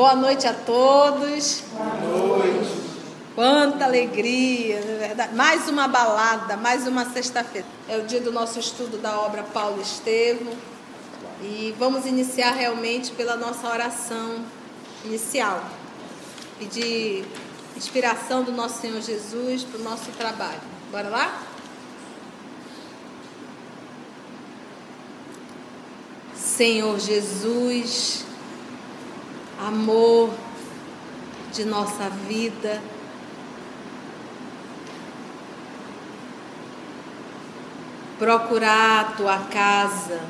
Boa noite a todos. Boa noite. Quanta alegria, não é verdade? Mais uma balada, mais uma sexta-feira. É o dia do nosso estudo da obra Paulo Estevam. E vamos iniciar realmente pela nossa oração inicial. Pedir inspiração do nosso Senhor Jesus para o nosso trabalho. Bora lá? Senhor Jesus, amor de nossa vida. Procurar a tua casa,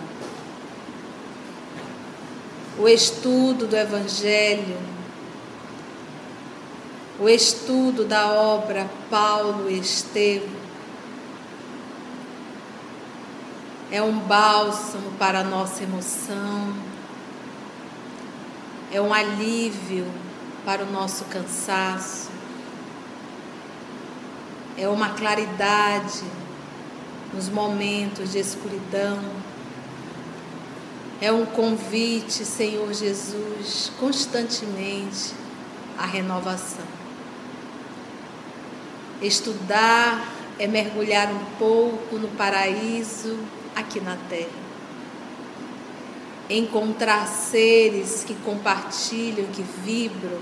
o estudo do Evangelho, o estudo da obra Paulo Estevam. É um bálsamo para a nossa emoção. É um alívio para o nosso cansaço, é uma claridade nos momentos de escuridão, é um convite, Senhor Jesus, constantemente à renovação. Estudar é mergulhar um pouco no paraíso aqui na terra encontrar seres que compartilham, que vibram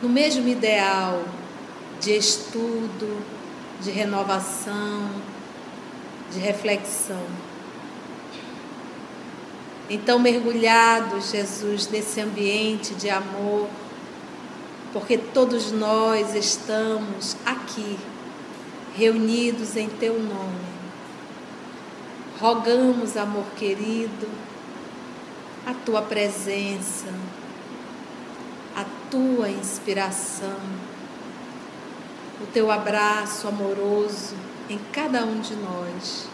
no mesmo ideal de estudo, de renovação, de reflexão. Então, mergulhados, Jesus, nesse ambiente de amor, porque todos nós estamos aqui, reunidos em Teu nome Rogamos, amor querido, a tua presença, a tua inspiração, o teu abraço amoroso em cada um de nós.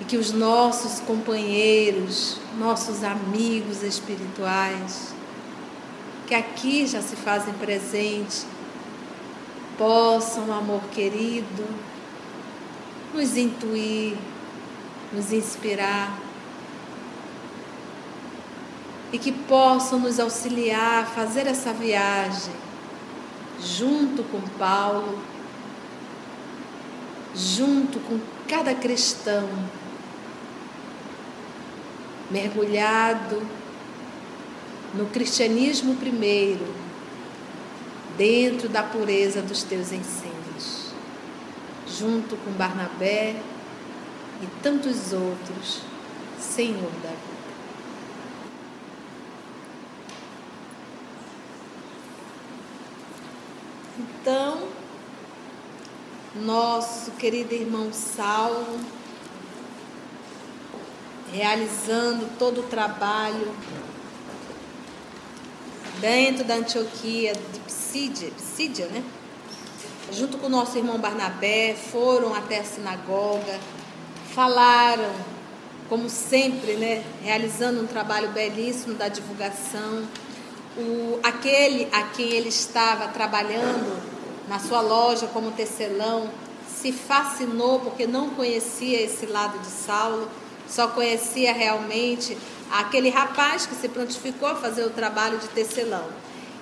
E que os nossos companheiros, nossos amigos espirituais, que aqui já se fazem presente, possam, amor querido, nos intuir, nos inspirar e que possam nos auxiliar a fazer essa viagem junto com Paulo, junto com cada cristão, mergulhado no cristianismo primeiro, dentro da pureza dos teus ensinos, junto com Barnabé e tantos outros, Senhor da vida. Então, nosso querido irmão Saulo, realizando todo o trabalho dentro da Antioquia de Psídia, Psídia, né? Junto com o nosso irmão Barnabé, foram até a sinagoga, falaram, como sempre, né, realizando um trabalho belíssimo da divulgação. O, aquele a quem ele estava trabalhando na sua loja como tecelão se fascinou porque não conhecia esse lado de Saulo, só conhecia realmente aquele rapaz que se prontificou a fazer o trabalho de tecelão.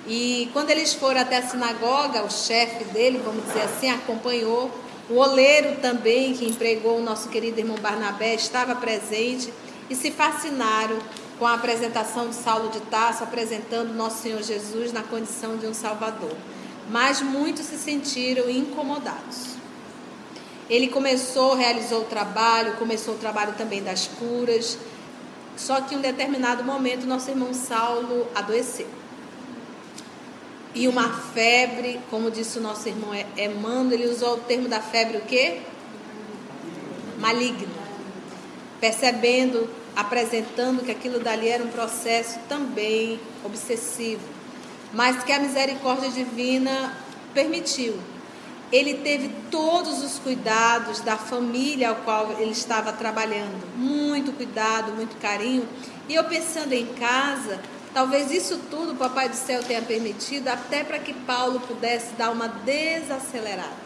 E quando eles foram até a sinagoga, o chefe dele, vamos dizer assim, acompanhou o oleiro também, que empregou o nosso querido irmão Barnabé, estava presente e se fascinaram com a apresentação de Saulo de Tarso, apresentando nosso Senhor Jesus na condição de um Salvador. Mas muitos se sentiram incomodados. Ele começou, realizou o trabalho, começou o trabalho também das curas. Só que em um determinado momento, nosso irmão Saulo adoeceu. E uma febre, como disse o nosso irmão Emmanuel, ele usou o termo da febre o quê? Maligna. Percebendo, apresentando que aquilo dali era um processo também obsessivo. Mas que a misericórdia divina permitiu. Ele teve todos os cuidados da família ao qual ele estava trabalhando, muito cuidado, muito carinho. E eu pensando em casa, talvez isso tudo o Papai do Céu tenha permitido até para que Paulo pudesse dar uma desacelerada.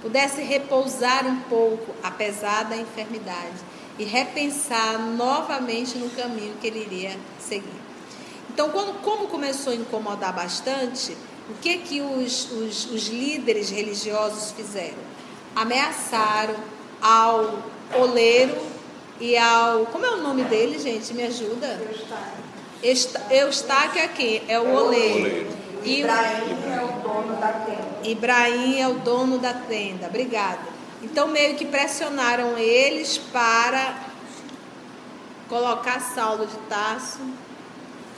Pudesse repousar um pouco, apesar da enfermidade, e repensar novamente no caminho que ele iria seguir. Então, quando, como começou a incomodar bastante, o que que os, os, os líderes religiosos fizeram? Ameaçaram ao oleiro e ao. Como é o nome dele, gente? Me ajuda? Eustáquio é quem? É o oleiro. E Ibrahim é o dono da tenda. Ibrahim é o dono da tenda. Obrigada. Então, meio que pressionaram eles para colocar Saulo de Tarso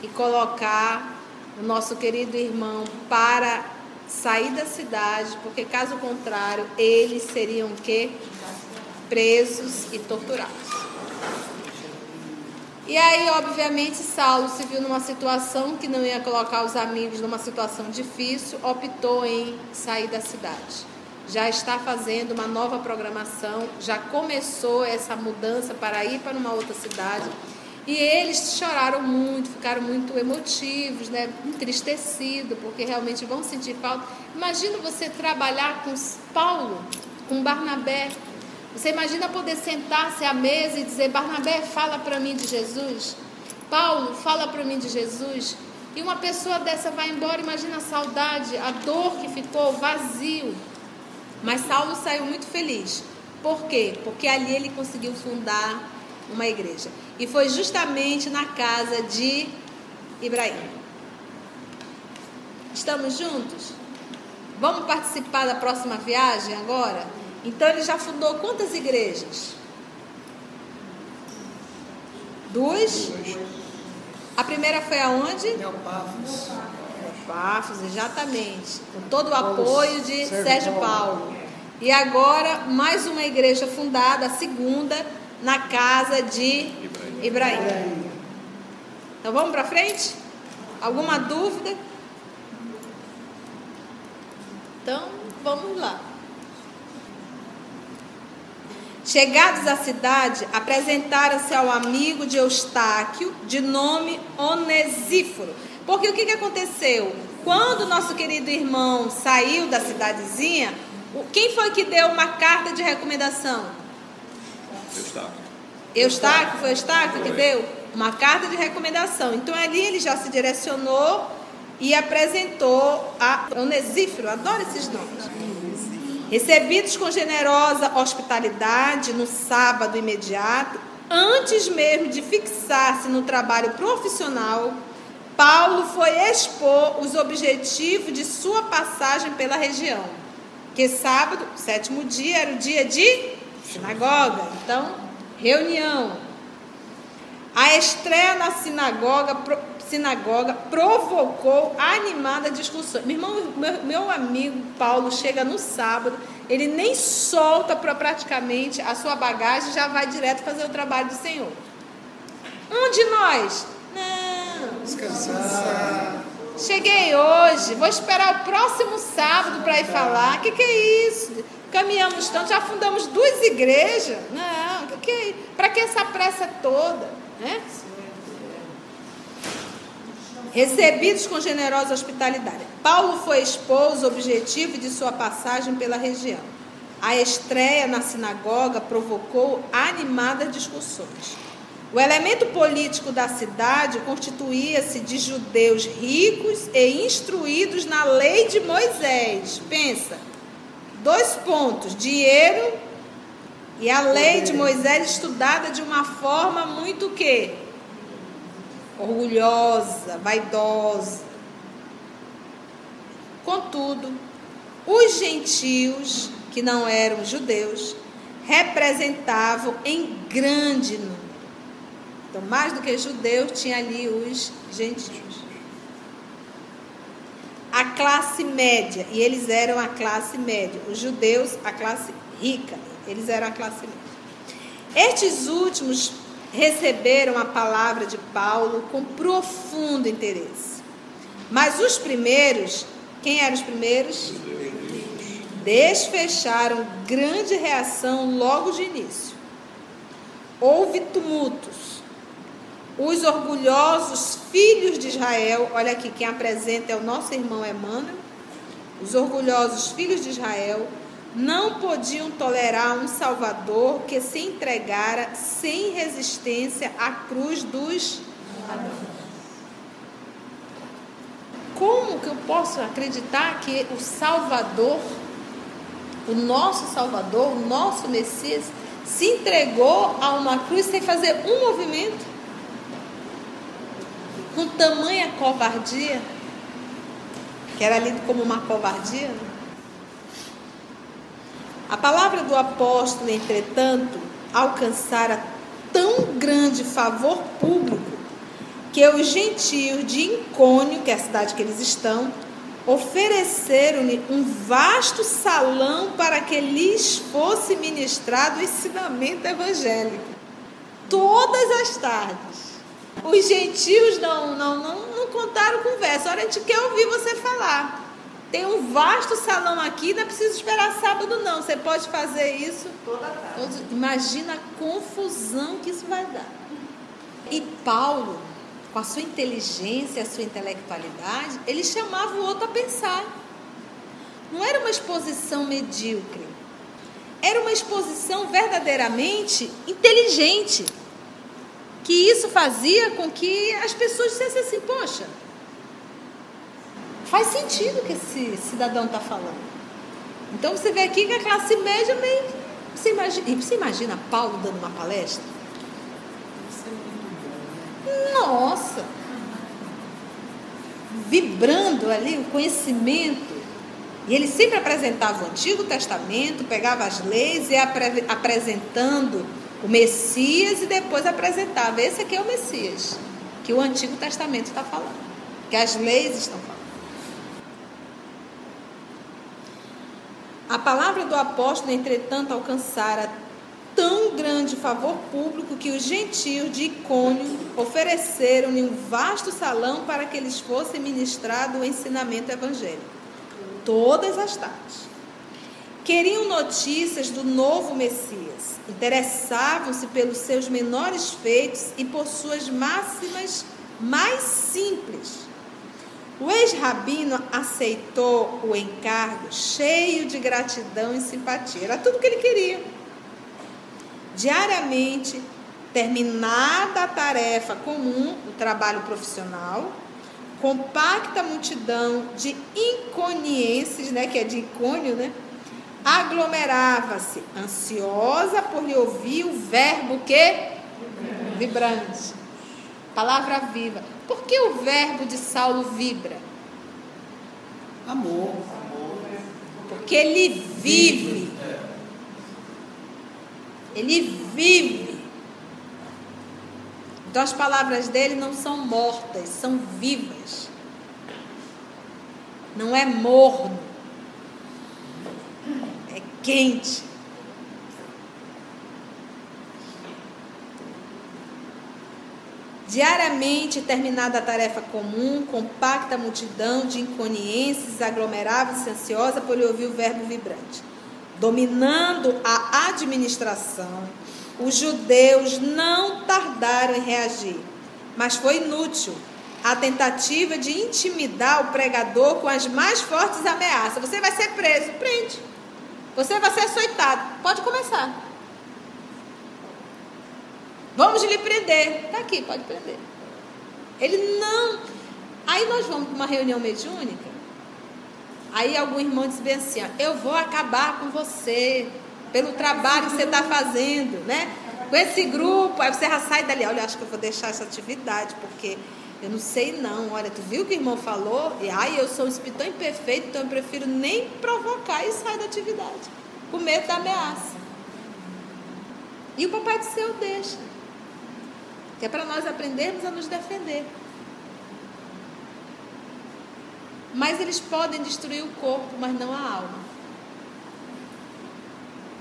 e colocar o nosso querido irmão para sair da cidade, porque caso contrário, eles seriam que presos e torturados. E aí, obviamente, Saulo se viu numa situação que não ia colocar os amigos numa situação difícil, optou em sair da cidade. Já está fazendo uma nova programação, já começou essa mudança para ir para uma outra cidade e eles choraram muito, ficaram muito emotivos, né? entristecidos, porque realmente vão sentir falta. Imagina você trabalhar com Paulo, com Barnabé. Você imagina poder sentar-se à mesa e dizer: Barnabé, fala para mim de Jesus. Paulo, fala para mim de Jesus. E uma pessoa dessa vai embora, imagina a saudade, a dor que ficou, vazio. Mas Saulo saiu muito feliz. Por quê? Porque ali ele conseguiu fundar uma igreja. E foi justamente na casa de Ibrahim. Estamos juntos? Vamos participar da próxima viagem agora? Então ele já fundou quantas igrejas? Duas? A primeira foi aonde? Neopafos, exatamente. Com todo o apoio de Sérgio Paulo. E agora, mais uma igreja fundada, a segunda, na casa de Ibrahim. Então vamos para frente? Alguma dúvida? Então vamos lá. Chegados à cidade, apresentaram-se ao amigo de Eustáquio, de nome Onesíforo. Porque o que, que aconteceu? Quando nosso querido irmão saiu da cidadezinha, quem foi que deu uma carta de recomendação? Eustáquio. Eustáquio, foi Eustáquio que deu uma carta de recomendação. Então ali ele já se direcionou e apresentou a Onesífero, adoro esses nomes. Recebidos com generosa hospitalidade no sábado imediato, antes mesmo de fixar-se no trabalho profissional, Paulo foi expor os objetivos de sua passagem pela região. Que sábado, sétimo dia, era o dia de sinagoga. Então, reunião. A estreia na sinagoga, pro, sinagoga provocou animada discussão. Meu irmão, meu, meu amigo Paulo chega no sábado, ele nem solta para praticamente a sua bagagem, já vai direto fazer o trabalho do Senhor. Um de nós? Não. Descansar. Cheguei hoje, vou esperar o próximo sábado para ir falar. O que, que é isso? Caminhamos tanto, já fundamos duas igrejas. Não, o que, é? Para que essa pressa toda? Né? Recebidos com generosa hospitalidade. Paulo foi expor os objetivos de sua passagem pela região. A estreia na sinagoga provocou animadas discussões. O elemento político da cidade constituía-se de judeus ricos e instruídos na lei de Moisés. Pensa, dois pontos: dinheiro e a lei de Moisés estudada de uma forma muito que orgulhosa, vaidosa. Contudo, os gentios, que não eram judeus, representavam em grande número então, mais do que judeus, tinha ali os gentios. A classe média, e eles eram a classe média. Os judeus, a classe rica, eles eram a classe média. Estes últimos receberam a palavra de Paulo com profundo interesse. Mas os primeiros, quem eram os primeiros? Desfecharam grande reação logo de início. Houve tumultos. Os orgulhosos filhos de Israel, olha aqui, quem apresenta é o nosso irmão Emmanuel. Os orgulhosos filhos de Israel não podiam tolerar um Salvador que se entregara sem resistência à cruz dos Como que eu posso acreditar que o Salvador, o nosso Salvador, o nosso Messias, se entregou a uma cruz sem fazer um movimento? Com tamanha covardia, que era lido como uma covardia. Né? A palavra do apóstolo, entretanto, alcançara tão grande favor público que os gentios de Incônio, que é a cidade que eles estão, ofereceram-lhe um vasto salão para que lhes fosse ministrado o ensinamento evangélico. Todas as tardes. Os gentios não, não, não, não contaram conversa. Olha, a gente quer ouvir você falar. Tem um vasto salão aqui, não é preciso esperar sábado, não. Você pode fazer isso toda tarde. Imagina a confusão que isso vai dar. E Paulo, com a sua inteligência, a sua intelectualidade, ele chamava o outro a pensar. Não era uma exposição medíocre. Era uma exposição verdadeiramente inteligente. Que isso fazia com que as pessoas dissessem assim: poxa, Faz sentido o que esse cidadão está falando. Então você vê aqui que a classe média meio. Você imagina, você imagina Paulo dando uma palestra? Nossa! Vibrando ali o conhecimento. E ele sempre apresentava o Antigo Testamento, pegava as leis e ia apresentando o Messias e depois apresentava. Esse aqui é o Messias, que o Antigo Testamento está falando, que as leis estão falando. A palavra do apóstolo, entretanto, alcançara tão grande favor público que os gentios de Icônio ofereceram-lhe um vasto salão para que lhes fosse ministrado o ensinamento evangélico, todas as tardes. Queriam notícias do novo Messias, interessavam-se pelos seus menores feitos e por suas máximas mais simples o ex-rabino aceitou o encargo cheio de gratidão e simpatia. Era tudo que ele queria. Diariamente, terminada a tarefa comum, o trabalho profissional, compacta multidão de inconienses, né, que é de incônio, né, aglomerava-se, ansiosa por lhe ouvir o verbo que vibrante, palavra viva. Por que o verbo de Saulo vibra? Amor. Porque ele vive. Ele vive. Então as palavras dele não são mortas, são vivas. Não é morno. Quente. Diariamente, terminada a tarefa comum, compacta multidão de inconienses aglomerava-se ansiosa por ouvir o verbo vibrante. Dominando a administração, os judeus não tardaram em reagir, mas foi inútil a tentativa de intimidar o pregador com as mais fortes ameaças. Você vai ser preso, prende. Você vai ser açoitado. Pode começar. Vamos lhe prender. Está aqui, pode prender. Ele não. Aí nós vamos para uma reunião mediúnica. Aí algum irmão diz bem assim: ó, Eu vou acabar com você, pelo trabalho que você está fazendo, né? Com esse grupo. Aí você já sai dali: Olha, acho que eu vou deixar essa atividade, porque eu não sei não. Olha, tu viu o que o irmão falou? E ai, eu sou um espírito tão imperfeito, então eu prefiro nem provocar e sair da atividade, com medo da ameaça. E o papai do céu deixa que é para nós aprendermos a nos defender. Mas eles podem destruir o corpo, mas não a alma.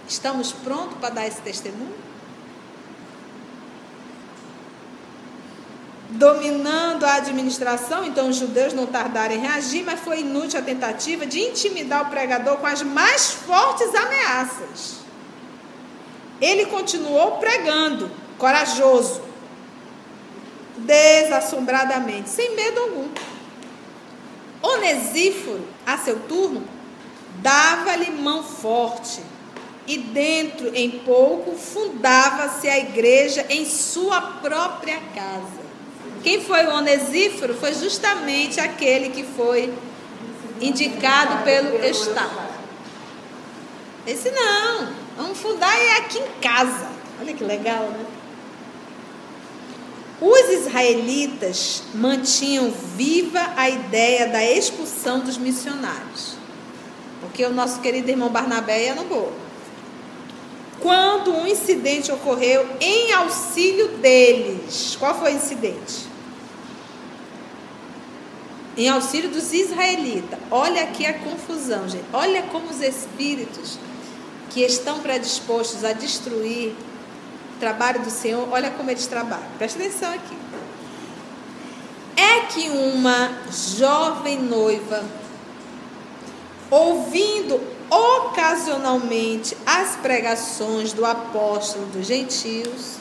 Estamos prontos para dar esse testemunho? Dominando a administração, então os judeus não tardaram em reagir, mas foi inútil a tentativa de intimidar o pregador com as mais fortes ameaças. Ele continuou pregando, corajoso, desassombradamente, sem medo algum. Onesíforo, a seu turno, dava-lhe mão forte, e dentro em pouco fundava-se a igreja em sua própria casa. Quem foi o Onesíforo foi justamente aquele que foi indicado pelo Estado. Esse não, vamos fundar é aqui em casa. Olha que legal, né? Os israelitas mantinham viva a ideia da expulsão dos missionários. Porque o nosso querido irmão Barnabé ia no bolo. Quando um incidente ocorreu em auxílio deles. Qual foi o incidente? Em auxílio dos israelitas. Olha aqui a confusão, gente. Olha como os espíritos que estão predispostos a destruir o trabalho do Senhor, olha como eles trabalham. Presta atenção aqui. É que uma jovem noiva, ouvindo ocasionalmente as pregações do apóstolo dos gentios,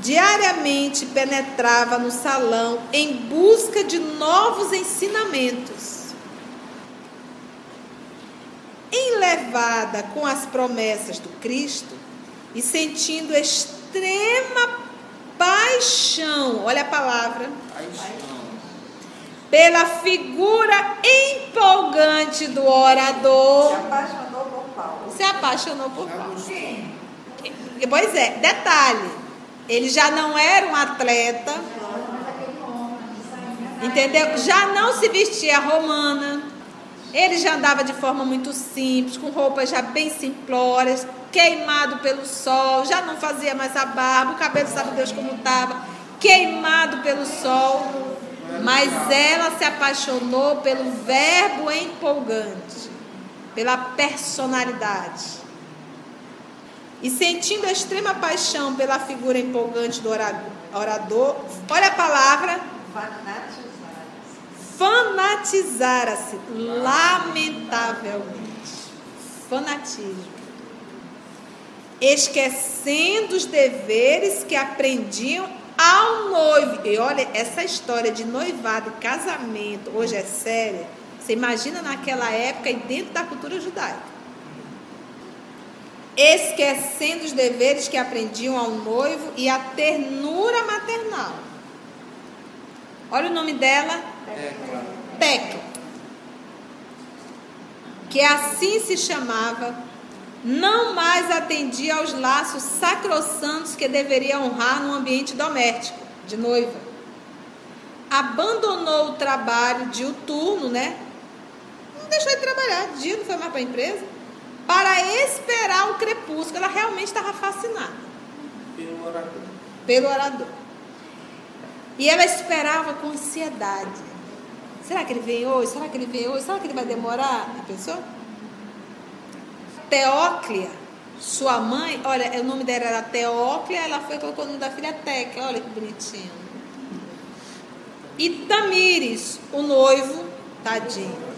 diariamente penetrava no salão em busca de novos ensinamentos. Enlevada com as promessas do Cristo, e sentindo extrema paixão, olha a palavra, paixão. pela figura empolgante do orador. Se apaixonou por Paulo. Se apaixonou por Paulo. Pois é, detalhe, ele já não era um atleta, entendeu? Já não se vestia romana, ele já andava de forma muito simples, com roupas já bem simplórias, queimado pelo sol, já não fazia mais a barba, o cabelo sabe Deus como estava, queimado pelo sol. Mas ela se apaixonou pelo verbo empolgante, pela personalidade. E sentindo a extrema paixão pela figura empolgante do orador, olha a palavra. Fanatizara-se. Lamentavelmente. Fanatismo esquecendo os deveres que aprendiam ao noivo. E olha, essa história de noivado e casamento hoje é séria. Você imagina naquela época e dentro da cultura judaica. Esquecendo os deveres que aprendiam ao noivo e a ternura maternal. Olha o nome dela. Tecla. Que assim se chamava não mais atendia aos laços sacrossantos que deveria honrar no ambiente doméstico, de noiva. Abandonou o trabalho diuturno, né? Não deixou de trabalhar, dia não foi mais para a empresa, para esperar o crepúsculo. Ela realmente estava fascinada. Pelo orador. Pelo orador. E ela esperava com ansiedade. Será que ele vem hoje? Será que ele vem hoje? Será que ele vai demorar? A pessoa? Teóclia, sua mãe, olha, o nome dela era Teóclia, ela foi colocou o nome da filha Tecla, olha que bonitinho. E Tamires, o noivo, tadinho.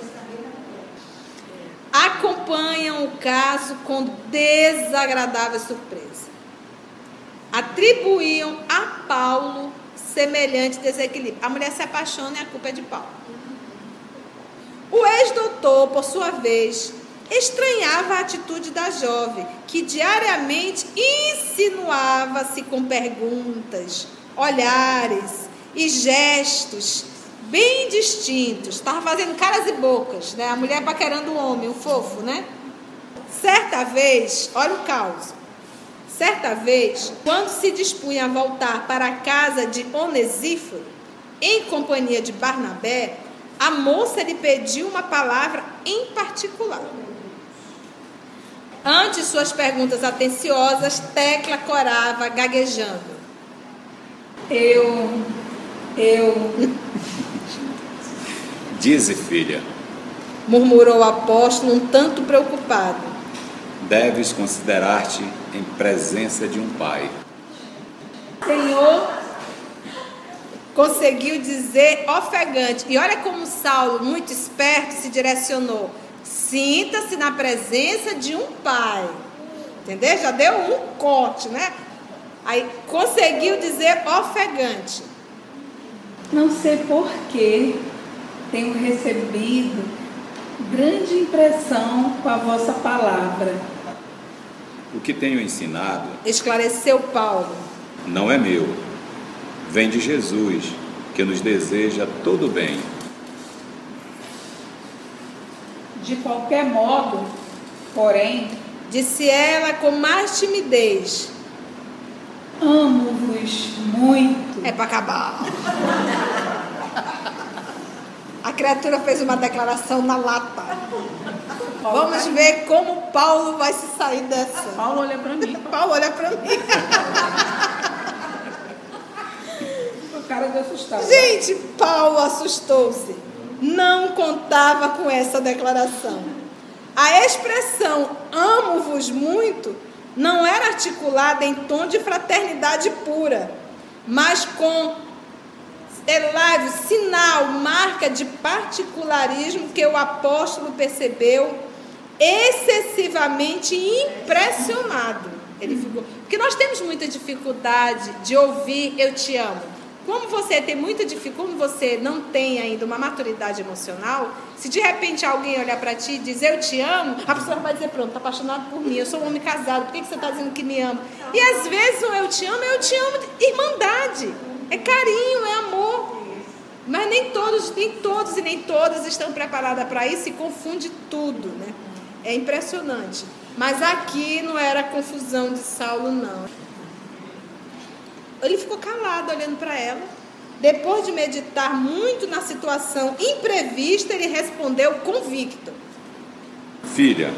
Acompanham o caso com desagradável surpresa. Atribuíam a Paulo semelhante desequilíbrio. A mulher se apaixona e a culpa é de Paulo. O ex-doutor, por sua vez, estranhava a atitude da jovem, que diariamente insinuava-se com perguntas, olhares e gestos bem distintos. Estava fazendo caras e bocas, né? A mulher paquerando o homem, o fofo, né? Certa vez, olha o caos. Certa vez, quando se dispunha a voltar para a casa de Onesíforo, em companhia de Barnabé, a moça lhe pediu uma palavra em particular. Ante suas perguntas atenciosas, Tecla corava, gaguejando. Eu, eu. Dize, filha, murmurou o apóstolo, um tanto preocupado. Deves considerar-te em presença de um pai. Senhor, conseguiu dizer ofegante. E olha como Saulo, muito esperto, se direcionou. Sinta-se na presença de um pai. Entendeu? Já deu um corte, né? Aí conseguiu dizer ofegante. Não sei porquê tenho recebido grande impressão com a vossa palavra. O que tenho ensinado Esclareceu Paulo. não é meu, vem de Jesus, que nos deseja todo bem. De qualquer modo, porém, Disse ela com mais timidez. amo-vos muito. É para acabar. A criatura fez uma declaração na lata. Vamos ver como Paulo vai se sair dessa. Paulo olha para mim, Paulo, olha para mim. com cara de assustado. Gente, Paulo assustou-se. Não contava com essa declaração. A expressão amo-vos muito não era articulada em tom de fraternidade pura, mas com elaivo, sinal, marca de particularismo que o apóstolo percebeu excessivamente impressionado. Ele ficou, porque nós temos muita dificuldade de ouvir eu te amo. Como você tem muita dificuldade, como você não tem ainda uma maturidade emocional, se de repente alguém olhar para ti e dizer eu te amo, a pessoa vai dizer, pronto, está apaixonado por mim, eu sou um homem casado, por que, que você está dizendo que me ama? E às vezes o eu te amo é eu te amo de irmandade, é carinho, é amor. Mas nem todos, nem todos e nem todas estão preparadas para isso e confunde tudo, né? É impressionante. Mas aqui não era confusão de Saulo, não. Ele ficou calado olhando para ela. Depois de meditar muito na situação imprevista, ele respondeu convicto. Filha,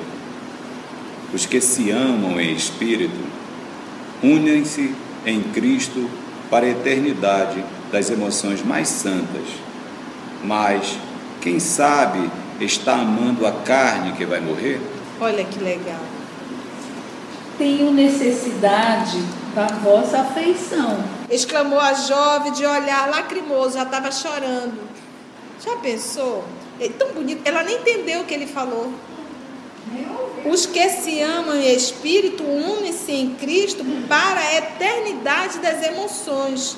os que se amam em espírito unem-se em Cristo para a eternidade das emoções mais santas. Mas quem sabe está amando a carne que vai morrer? Olha que legal. Tenho necessidade da vossa afeição. Exclamou a jovem de olhar lacrimoso, já estava chorando. Já pensou? É tão bonito. Ela nem entendeu o que ele falou. Os que se amam em espírito unem-se em Cristo para a eternidade das emoções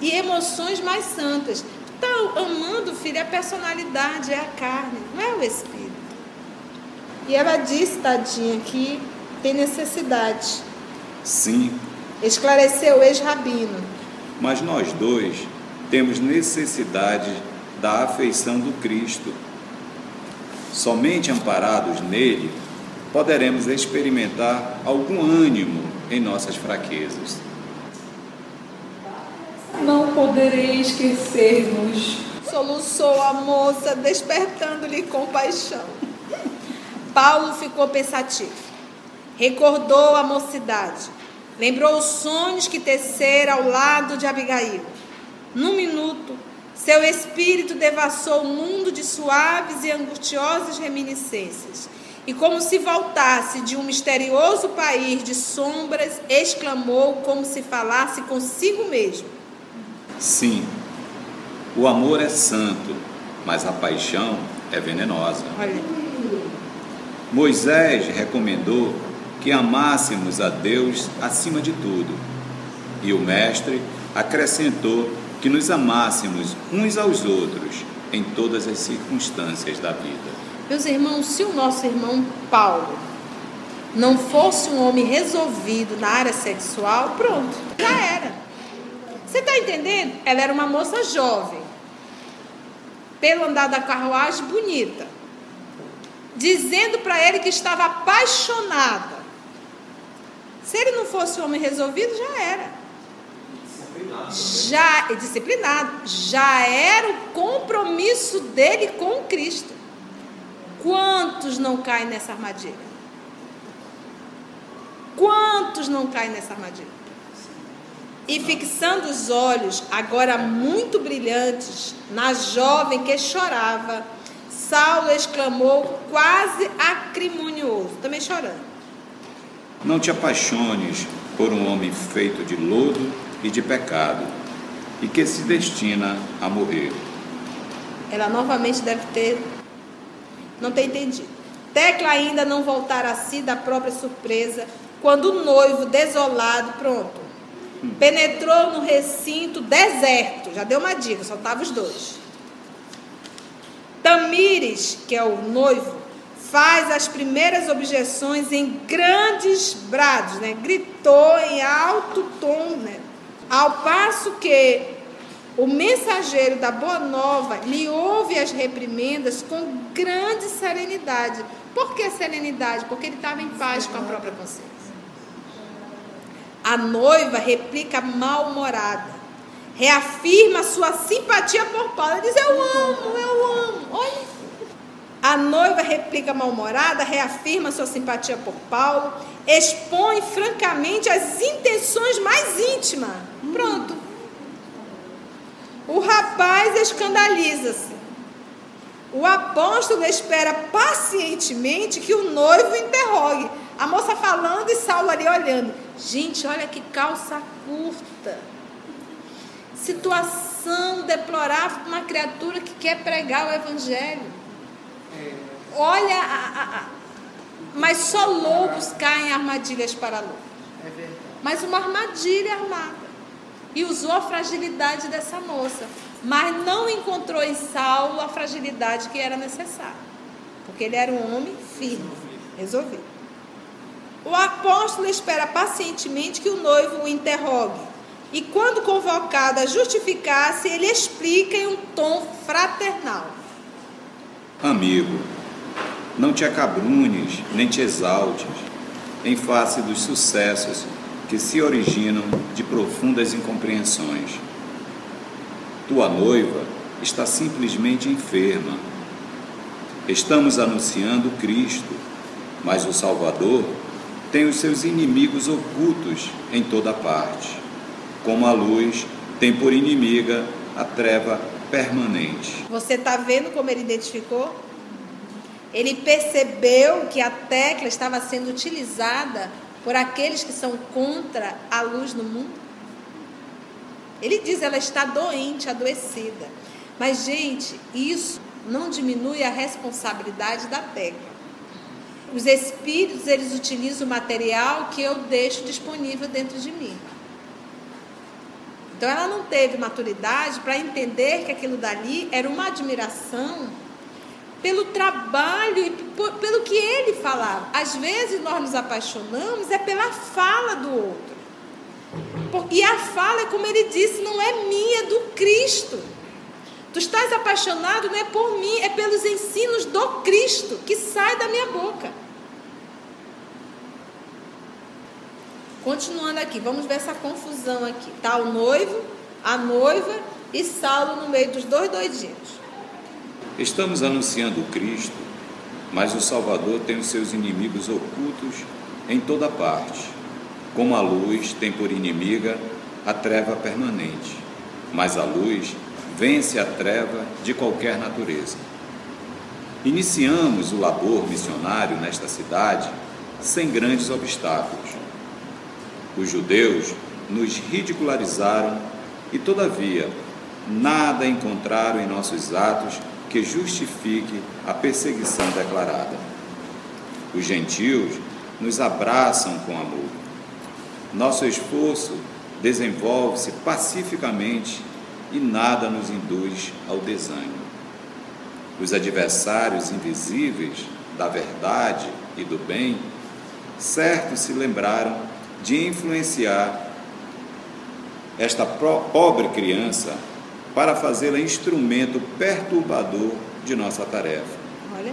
e emoções mais santas. Está amando, filho, é a personalidade, é a carne, não é o espírito. E ela disse, tadinha, que tem necessidade. Sim, Esclareceu o ex-rabino. mas nós dois temos necessidade da afeição do Cristo. Somente amparados nele poderemos experimentar algum ânimo em nossas fraquezas. Não poderei esquecer-vos. Soluçou a moça, despertando-lhe compaixão. Paulo ficou pensativo. Recordou a mocidade. Lembrou os sonhos que tecera ao lado de Abigail. Num minuto, seu espírito devassou o mundo de suaves e angustiosas reminiscências. E como se voltasse de um misterioso país de sombras, exclamou como se falasse consigo mesmo. Sim, o amor é santo, mas a paixão é venenosa. Olha, Moisés recomendou que amássemos a Deus acima de tudo. E o Mestre acrescentou que nos amássemos uns aos outros em todas as circunstâncias da vida. meus irmãos, se o nosso irmão Paulo não fosse um homem resolvido na área sexual, pronto, já era. Você está entendendo? Ela era uma moça jovem, pelo andar da carruagem, bonita, dizendo para ele que estava apaixonada. Se ele não fosse um homem resolvido, já era. Já é disciplinado, já era o compromisso dele com Cristo. Quantos não caem nessa armadilha? Quantos não caem nessa armadilha? E fixando os olhos, agora muito brilhantes, na jovem que chorava, Saulo exclamou, quase acrimonioso, também chorando. Não te apaixones por um homem feito de lodo e de pecado, e que se destina a morrer. Ela novamente deve ter. Não ter entendido. Tecla ainda não voltar a si da própria surpresa, quando o noivo, desolado, pronto, penetrou no recinto deserto. Já deu uma dica, só estavam os dois. Tamires, que é o noivo, faz as primeiras objeções em grandes brados, né? gritou em alto tom, né? ao passo que o mensageiro da boa nova lhe ouve as reprimendas com grande serenidade. Por que serenidade? Porque ele estava em paz com a própria consciência. A noiva replica mal-humorada, reafirma sua simpatia por Paulo. Ela diz: Eu amo, eu amo. Olha. A noiva replica mal-humorada, reafirma sua simpatia por Paulo, expõe francamente as intenções mais íntimas. Pronto. O rapaz escandaliza-se. O apóstolo espera pacientemente que o noivo interrogue. A moça falando e Saulo ali olhando. Gente, olha que calça curta. Situação deplorável para uma criatura que quer pregar o evangelho. Olha, a, a, a, mas só loucos caem em armadilhas para loucos. Mas uma armadilha armada. E usou a fragilidade dessa moça. Mas não encontrou em Saulo a fragilidade que era necessária. Porque ele era um homem firme, resolvido. O apóstolo espera pacientemente que o noivo o interrogue. E quando convocado a justificar-se, ele explica em um tom fraternal. Amigo, não te acabrunes, nem te exaltes, em face dos sucessos que se originam de profundas incompreensões. Tua noiva está simplesmente enferma. Estamos anunciando Cristo, mas o Salvador tem os seus inimigos ocultos em toda parte, como a luz tem por inimiga a treva permanente. Você está vendo como ele identificou? Ele percebeu que a tecla estava sendo utilizada por aqueles que são contra a luz no mundo. Ele diz, ela está doente, adoecida. Mas, gente, isso não diminui a responsabilidade da tecla. Os espíritos, eles utilizam o material que eu deixo disponível dentro de mim. Então, ela não teve maturidade para entender que aquilo dali era uma admiração pelo trabalho e por, pelo que ele falava. Às vezes nós nos apaixonamos é pela fala do outro. E a fala, como ele disse, não é minha, é do Cristo. Tu estás apaixonado não é por mim, é pelos ensinos do Cristo que sai da minha boca. Continuando aqui, vamos ver essa confusão aqui. Tá o noivo, a noiva e Saulo no meio dos dois doidinhos. Estamos anunciando Cristo, mas o Salvador tem os seus inimigos ocultos em toda parte. Como a luz tem por inimiga a treva permanente, mas a luz vence a treva de qualquer natureza. Iniciamos o labor missionário nesta cidade sem grandes obstáculos. Os judeus nos ridicularizaram e, todavia, nada encontraram em nossos atos que justifique a perseguição declarada. Os gentios nos abraçam com amor. Nosso esforço desenvolve-se pacificamente e nada nos induz ao desânimo. Os adversários invisíveis da verdade e do bem, certo se lembraram de influenciar esta pobre criança para fazê-la instrumento perturbador de nossa tarefa. Olha.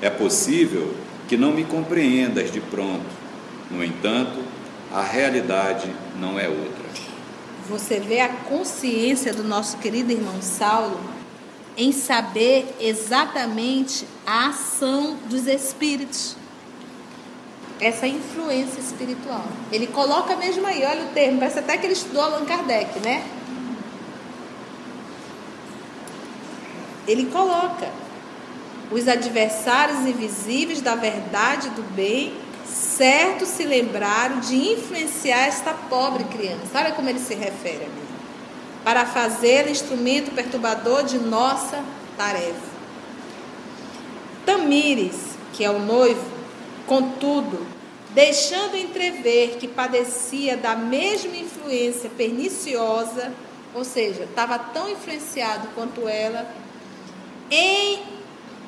É possível que não me compreendas de pronto, no entanto, a realidade não é outra. Você vê a consciência do nosso querido irmão Saulo em saber exatamente a ação dos espíritos. Essa influência espiritual. Ele coloca mesmo aí, olha o termo, parece até que ele estudou Allan Kardec, né? Ele coloca os adversários invisíveis da verdade do bem, certo se lembraram de influenciar esta pobre criança. Olha como ele se refere a mim. para fazer instrumento perturbador de nossa tarefa. Tamires, que é o noivo, contudo, deixando entrever que padecia da mesma influência perniciosa, ou seja, estava tão influenciado quanto ela, em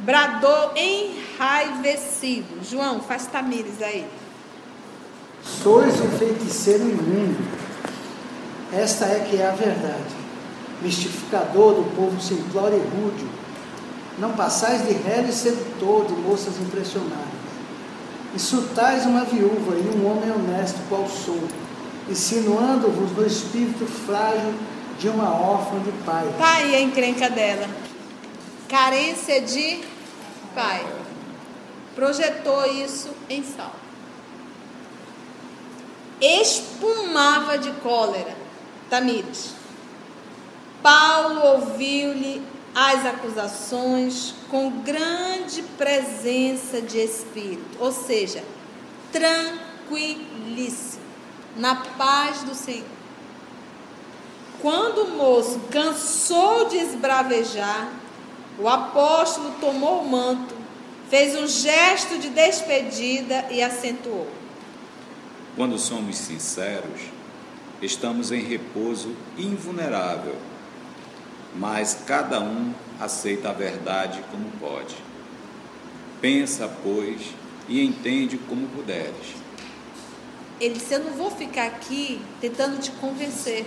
bradou enraivecido. João, faz Tamires aí. Sois um feiticeiro imundo. Esta é que é a verdade. Mistificador do povo simplório e rude. Não passais de réu e sedutor de moças impressionáveis. Insultais uma viúva e um homem honesto qual sou, insinuando-vos no espírito frágil de uma órfã de pai. Tá aí a encrenca dela. Carência de pai. Projetou isso em Saulo. Espumava de cólera. Tamires. Paulo ouviu-lhe as acusações com grande presença de espírito, ou seja, tranquilíssimo, na paz do Senhor. Quando o moço cansou de esbravejar, o apóstolo tomou o manto, fez um gesto de despedida e acentuou: Quando somos sinceros, estamos em repouso invulnerável, mas cada um aceita a verdade como pode. Pensa, pois, e entende como puderes. Ele disse: Eu não vou ficar aqui tentando te convencer.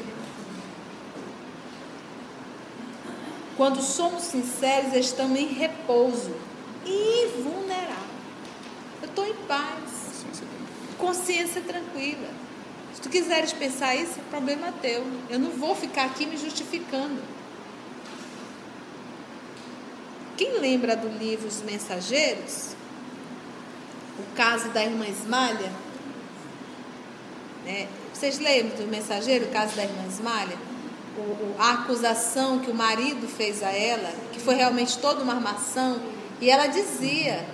Quando somos sinceros, estamos em repouso, invulnerável. Eu estou em paz, consciência tranquila. Se tu quiseres pensar isso, é problema teu. Eu não vou ficar aqui me justificando. Quem lembra do livro Os Mensageiros? O caso da irmã Esmalha? Né? Vocês lembram do mensageiro, o caso da irmã Esmalha? A acusação que o marido fez a ela, que foi realmente toda uma armação, e ela dizia: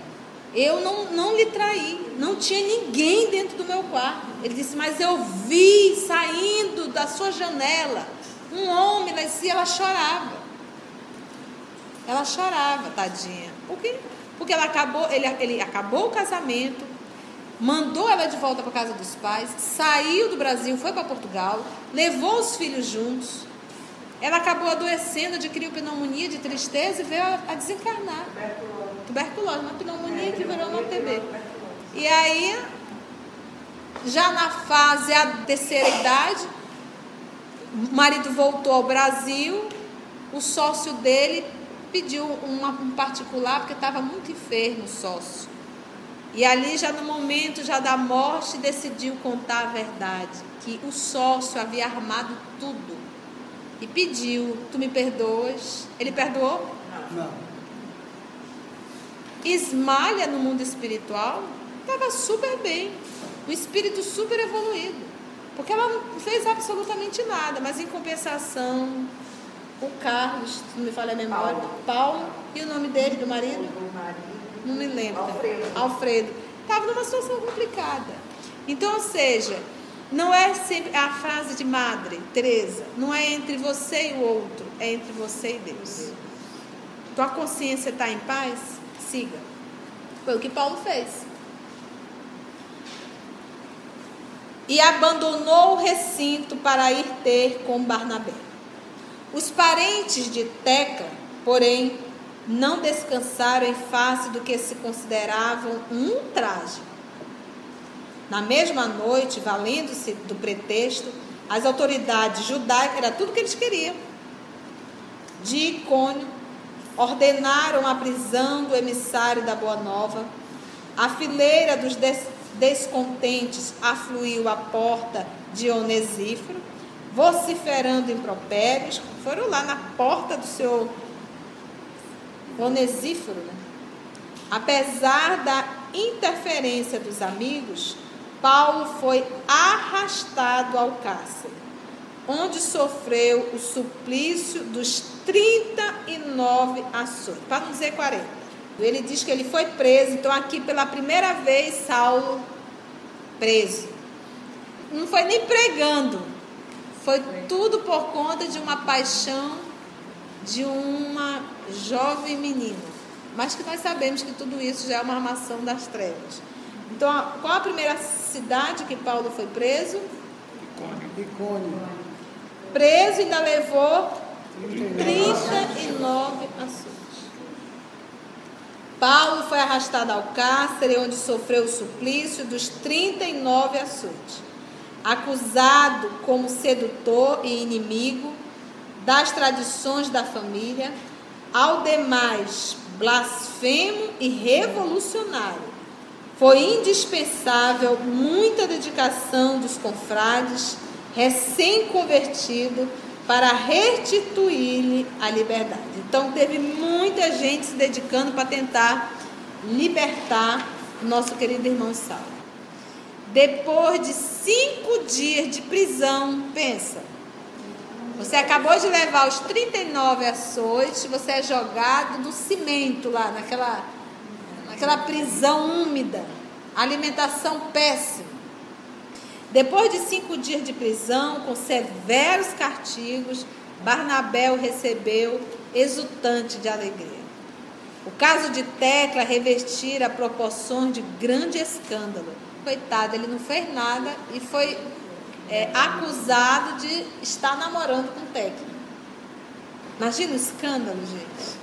Eu não, não lhe traí, não tinha ninguém dentro do meu quarto. Ele disse: Mas eu vi saindo da sua janela um homem, e ela chorava. Ela chorava, tadinha. Por quê? Porque ela acabou, ele, ele acabou o casamento, mandou ela de volta para casa dos pais, saiu do Brasil, foi para Portugal, levou os filhos juntos. Ela acabou adoecendo, adquiriu pneumonia de tristeza e veio a, desencarnar. Tuberculose. Tuberculose, uma pneumonia que virou uma TB. E aí, já na fase, a terceira idade, o marido voltou ao Brasil, o sócio dele pediu uma, um particular porque estava muito enfermo o sócio. E ali, já no momento já da morte, decidiu contar a verdade, que o sócio havia armado tudo. E pediu, tu me perdoas? Ele perdoou? Não. Esmalha no mundo espiritual, estava super bem. O espírito super evoluído. Porque ela não fez absolutamente nada, mas em compensação, o Carlos, se não me falha a memória, Paulo. Paulo. e o nome dele, do marido? Não me lembro. Alfredo. Alfredo. Estava numa situação complicada. Então, ou seja, não é sempre a frase de Madre Teresa, não é entre você e o outro, é entre você e Deus. Tua consciência está em paz? Siga. Foi o que Paulo fez. E abandonou o recinto para ir ter com Barnabé. Os parentes de Teca, porém, não descansaram em face do que se consideravam um traje. Na mesma noite, valendo-se do pretexto, as autoridades judaicas, era tudo que eles queriam, de Icônio, ordenaram a prisão do emissário da Boa Nova. A fileira dos des descontentes afluiu à porta de Onesíforo, vociferando impropérios, foram lá na porta do seu Onesíforo, né? Apesar da interferência dos amigos, Paulo foi arrastado ao cárcere, onde sofreu o suplício dos 39 açoites, para não dizer 40. Ele diz que ele foi preso, então aqui pela primeira vez Saulo preso. Não foi nem pregando, Foi tudo por conta de uma paixão de uma jovem menina. Mas que nós sabemos que tudo isso já é uma armação das trevas. Então, qual a primeira cidade que Paulo foi preso? Icônio. Preso ainda levou 39 ações. Paulo foi arrastado ao cárcere, onde sofreu o suplício dos 39 açoites. Acusado como sedutor e inimigo das tradições da família, ao demais blasfemo e revolucionário. Foi indispensável muita dedicação dos confrades recém-convertido para restituir-lhe a liberdade. Então teve muita gente se dedicando para tentar libertar o nosso querido irmão Saulo. Depois de cinco dias de prisão, pensa, você acabou de levar os 39 açoites, você é jogado no cimento lá, naquela, naquela prisão úmida, alimentação péssima. Depois de cinco dias de prisão, com severos castigos, Barnabé o recebeu exultante de alegria. O caso de Tecla revestira proporções de grande escândalo. Coitado, ele não fez nada e foi é, acusado de estar namorando com técnico. Imagina o escândalo, gente.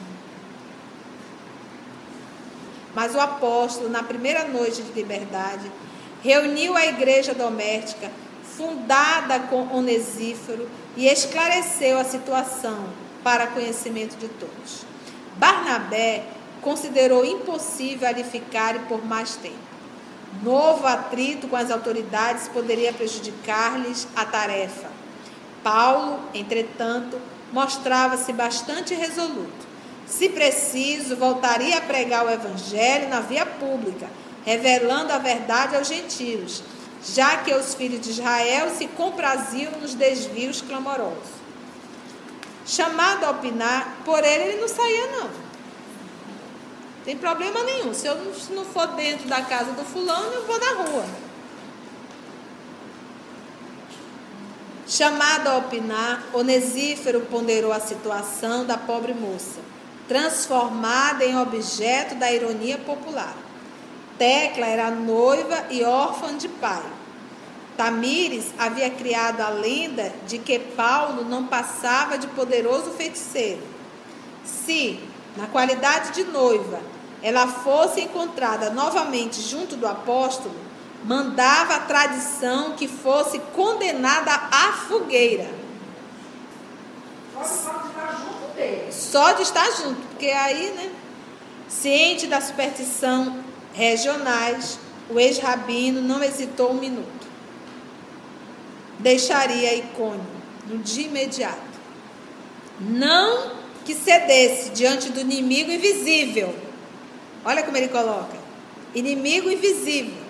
Mas o apóstolo, na primeira noite de liberdade, reuniu a igreja doméstica, fundada com Onesíforo, e esclareceu a situação para conhecimento de todos. Barnabé considerou impossível ali ficar por mais tempo. Novo atrito com as autoridades poderia prejudicar-lhes a tarefa. Paulo, entretanto, mostrava-se bastante resoluto. Se preciso, voltaria a pregar o evangelho na via pública, revelando a verdade aos gentios, já que os filhos de Israel se compraziam nos desvios clamorosos. Chamado a opinar, por ele ele não saía não. Tem problema nenhum. Se eu não for dentro da casa do fulano, eu vou na rua. Chamado a opinar, Onesífero ponderou a situação da pobre moça, transformada em objeto da ironia popular. Tecla era noiva e órfã de pai. Tamires havia criado a lenda de que Paulo não passava de poderoso feiticeiro. Se, na qualidade de noiva, ela fosse encontrada novamente junto do apóstolo, mandava a tradição que fosse condenada à fogueira. Só de Só de estar junto, porque aí, né? Ciente da superstição regionais, o ex-rabino não hesitou um minuto. Deixaria Icônio no dia imediato. Não que cedesse diante do inimigo invisível Olha como ele coloca: inimigo invisível.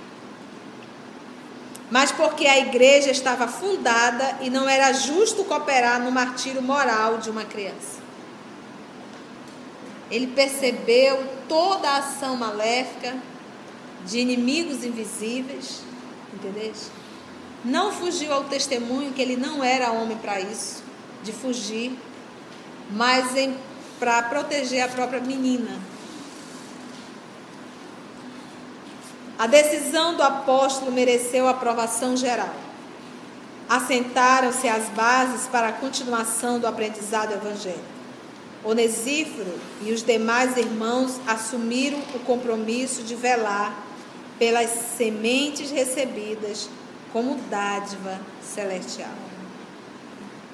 Mas porque a igreja estava fundada e não era justo cooperar no martírio moral de uma criança. Ele percebeu toda a ação maléfica de inimigos invisíveis, entendeu? Não fugiu ao testemunho que ele não era homem para isso, de fugir, mas para proteger a própria menina, A decisão do apóstolo mereceu aprovação geral. Assentaram-se as bases para a continuação do aprendizado evangélico. Onesíforo e os demais irmãos assumiram o compromisso de velar pelas sementes recebidas como dádiva celestial.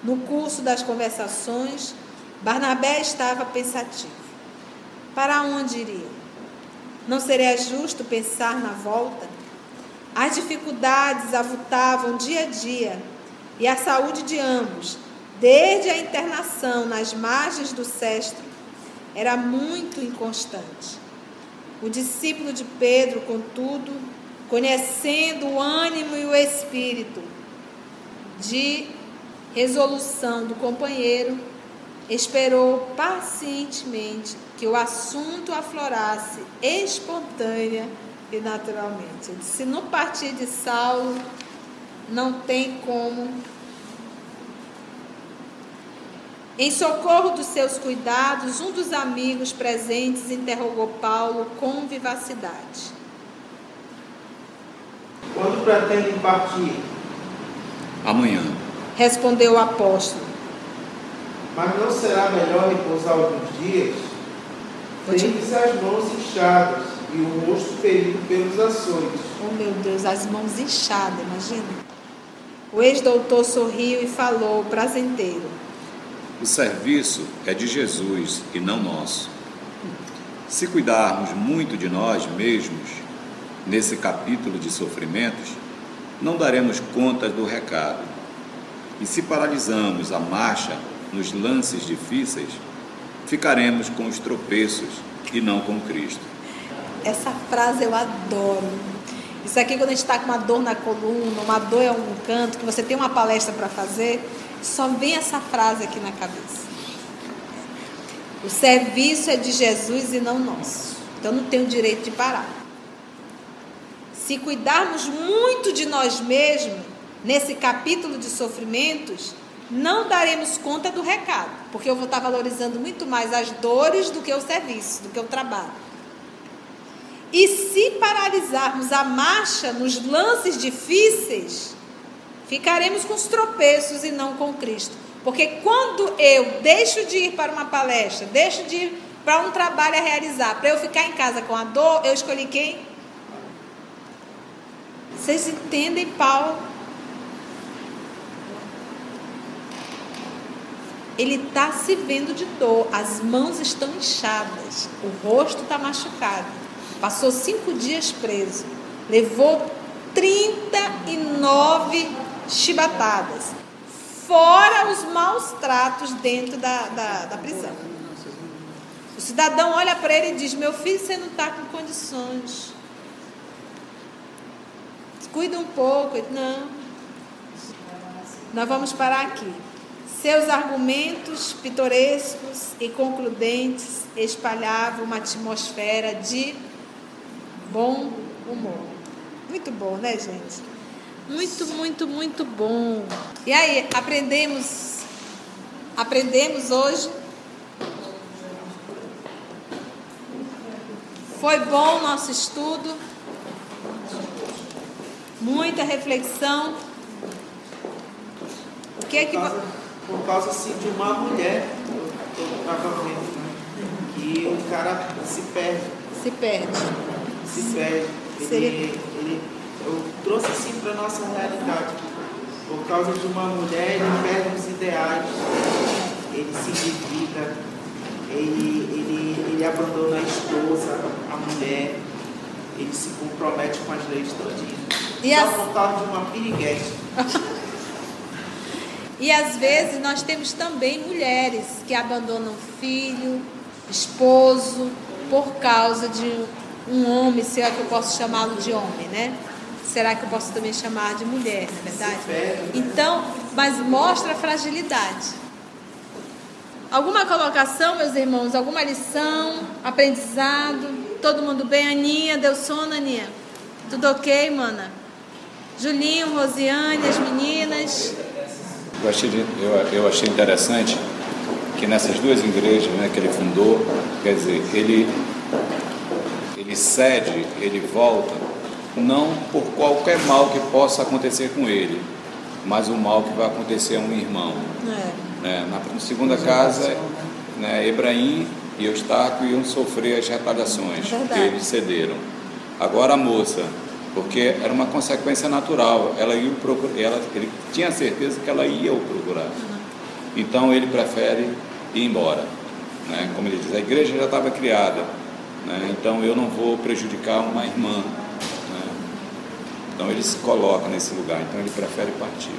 No curso das conversações, Barnabé estava pensativo. Para onde iriam? Não seria justo pensar na volta? As dificuldades avultavam dia a dia e a saúde de ambos, desde a internação nas margens do Cestro, era muito inconstante. O discípulo de Pedro, contudo, conhecendo o ânimo e o espírito de resolução do companheiro, esperou pacientemente que o assunto aflorasse espontânea e naturalmente. Se não partir de Saulo, não tem como Em socorro dos seus cuidados, um dos amigos presentes interrogou Paulo com vivacidade. Quando pretendem partir? Amanhã. Respondeu o apóstolo. Mas não será melhor repousar alguns dias? Tendes as mãos inchadas e o rosto ferido pelos açoites. Oh meu Deus, as mãos inchadas, imagina. O ex-doutor sorriu e falou, prazenteiro. O serviço é de Jesus e não nosso. Se cuidarmos muito de nós mesmos, nesse capítulo de sofrimentos, não daremos conta do recado. E se paralisamos a marcha nos lances difíceis, ficaremos com os tropeços e não com Cristo. Essa frase eu adoro. Isso aqui, quando a gente está com uma dor na coluna, uma dor em algum canto, que você tem uma palestra para fazer, só vem essa frase aqui na cabeça. O serviço é de Jesus e não nosso. Então não tem o direito de parar. Se cuidarmos muito de nós mesmos, nesse capítulo de sofrimentos, não daremos conta do recado, porque eu vou estar valorizando muito mais as dores do que o serviço, do que o trabalho. E se paralisarmos a marcha nos lances difíceis, ficaremos com os tropeços e não com Cristo. Porque quando eu deixo de ir para uma palestra, deixo de ir para um trabalho a realizar, para eu ficar em casa com a dor, eu escolhi quem? Vocês entendem, Paulo? Ele está se vendo de dor, as mãos estão inchadas, o rosto está machucado. Passou cinco dias preso. Levou 39 chibatadas. Fora os maus tratos dentro da, da, da prisão. O cidadão olha para ele e diz: Meu filho, você não está com condições. Cuida um pouco. Não. Nós vamos parar aqui. Seus argumentos pitorescos e concludentes espalhavam uma atmosfera de bom humor. Muito bom, né, gente? Muito, muito, muito bom. E aí, aprendemos aprendemos hoje. Foi bom o nosso estudo. Muita reflexão. O que é que Por causa, por causa assim, de uma mulher, eu estava vendo, né, que o cara se perde. se perde? se perde. Seria- Ele, ele, eu trouxe assim para a nossa realidade. Por causa de uma mulher, ele perde os ideais, ele se endivida, ele, ele, ele abandona a esposa, a mulher, ele se compromete com as leis todinhas. E Só por causa de uma piriguete. E às vezes nós temos também mulheres que abandonam filho, esposo, por causa de um homem, será que eu posso chamá-lo de homem, né? Será que eu posso também chamar de mulher, não é verdade? Então, mas mostra a fragilidade. Alguma colocação, meus irmãos? Alguma lição? Aprendizado? Todo mundo bem? Aninha, deu sono, Aninha? Tudo ok, mana? Julinho, Rosiane, as meninas. Eu achei, eu, eu achei interessante que nessas duas igrejas né, que ele fundou, quer dizer, ele, ele cede, ele volta, não por qualquer mal que possa acontecer com ele, mas o mal que vai acontecer a um irmão. É. né? Na segunda casa, né, Ebraim e Eustáquio iam sofrer as retaliações É que eles cederam. Agora a moça, porque era uma consequência natural, ela ia procurar, ela, ele tinha certeza que ela ia o procurar. Então ele prefere ir embora. Né? Como ele diz, a igreja já estava criada, né? então eu não vou prejudicar uma irmã. Então ele se coloca nesse lugar, então ele prefere partir.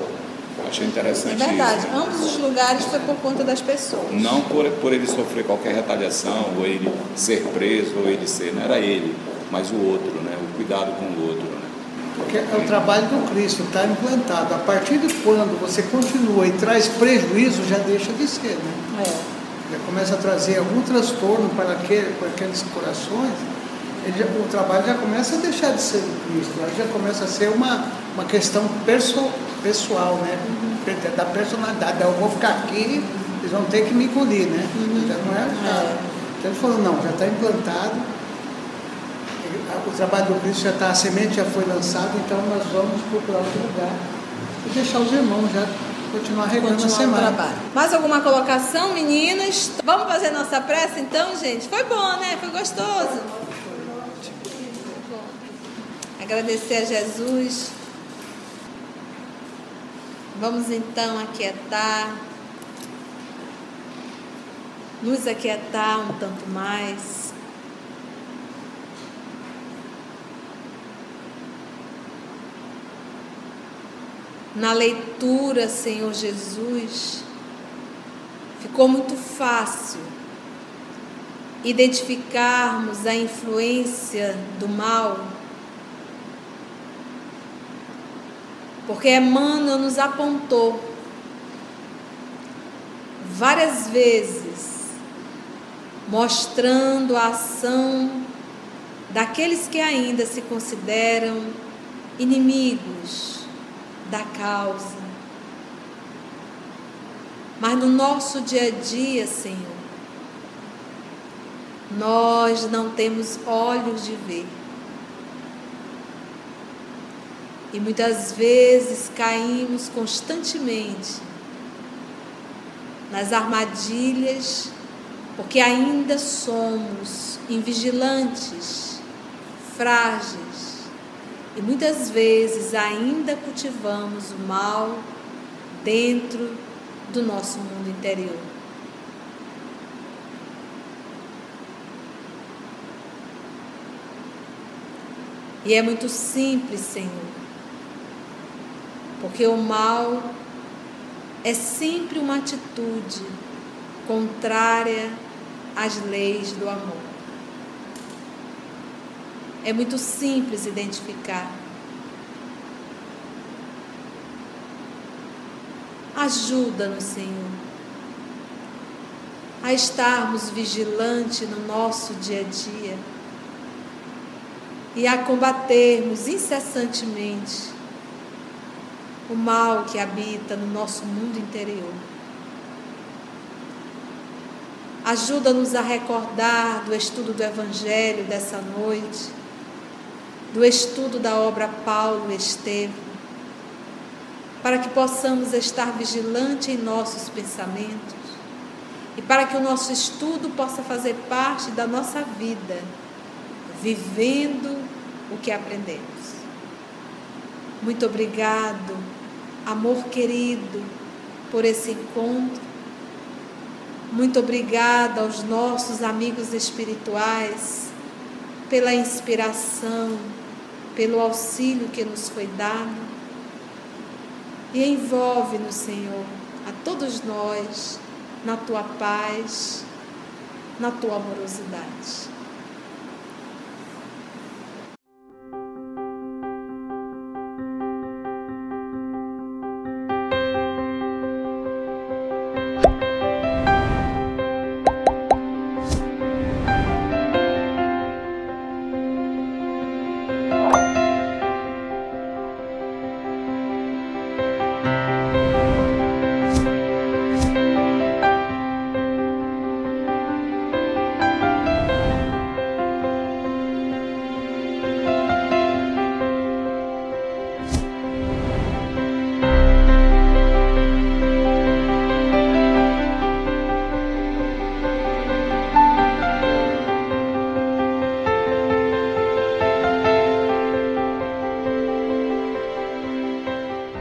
Achei É interessante verdade, isso. ambos os lugares foi por conta das pessoas. Não por, por ele sofrer qualquer retaliação, ou ele ser preso, ou ele ser, não era ele, mas o outro, né? o cuidado com o outro. Né? Porque é o trabalho do Cristo, está implantado. A partir de quando você continua e traz prejuízo, já deixa de ser. Né? É. Já começa a trazer algum transtorno para, aquele, para aqueles corações, já- o trabalho já começa a deixar de ser do Cristo, aí já começa a ser uma, uma questão perso, pessoal, né? Da personalidade. Eu vou ficar aqui, eles vão ter que me engolir, né? Já não é, É. Então ele falou, não, já está implantado, o trabalho do Cristo já está, a semente já foi lançada, então nós vamos procurar outro lugar e deixar os irmãos já continuar regando a Continuar semana. trabalho. Mais alguma colocação, meninas? Vamos fazer nossa prece então, gente? Foi bom, né? Foi gostoso. Agradecer a Jesus. Vamos então aquietar. Nos aquietar um tanto mais. na leitura, Senhor Jesus, ficou muito fácil identificarmos a influência do mal, porque Emmanuel nos apontou várias vezes, mostrando a ação daqueles que ainda se consideram inimigos da causa. Mas no nosso dia a dia, Senhor, nós não temos olhos de ver. E muitas vezes caímos constantemente nas armadilhas, porque ainda somos invigilantes, frágeis e muitas vezes ainda cultivamos o mal dentro do nosso mundo interior. E é muito simples, Senhor, porque o mal é sempre uma atitude contrária às leis do amor. É muito simples identificar. Ajuda-nos, Senhor, a estarmos vigilantes no nosso dia a dia e a combatermos incessantemente o mal que habita no nosso mundo interior. Ajuda-nos a recordar do estudo do Evangelho dessa noite, do estudo da obra Paulo Estevam, para que possamos estar vigilantes em nossos pensamentos e para que o nosso estudo possa fazer parte da nossa vida, vivendo o que aprendemos. Muito obrigado, amor querido, por esse encontro. Muito obrigada aos nossos amigos espirituais pela inspiração, pelo auxílio que nos foi dado. E envolve-nos, Senhor, a todos nós, na tua paz, na tua amorosidade.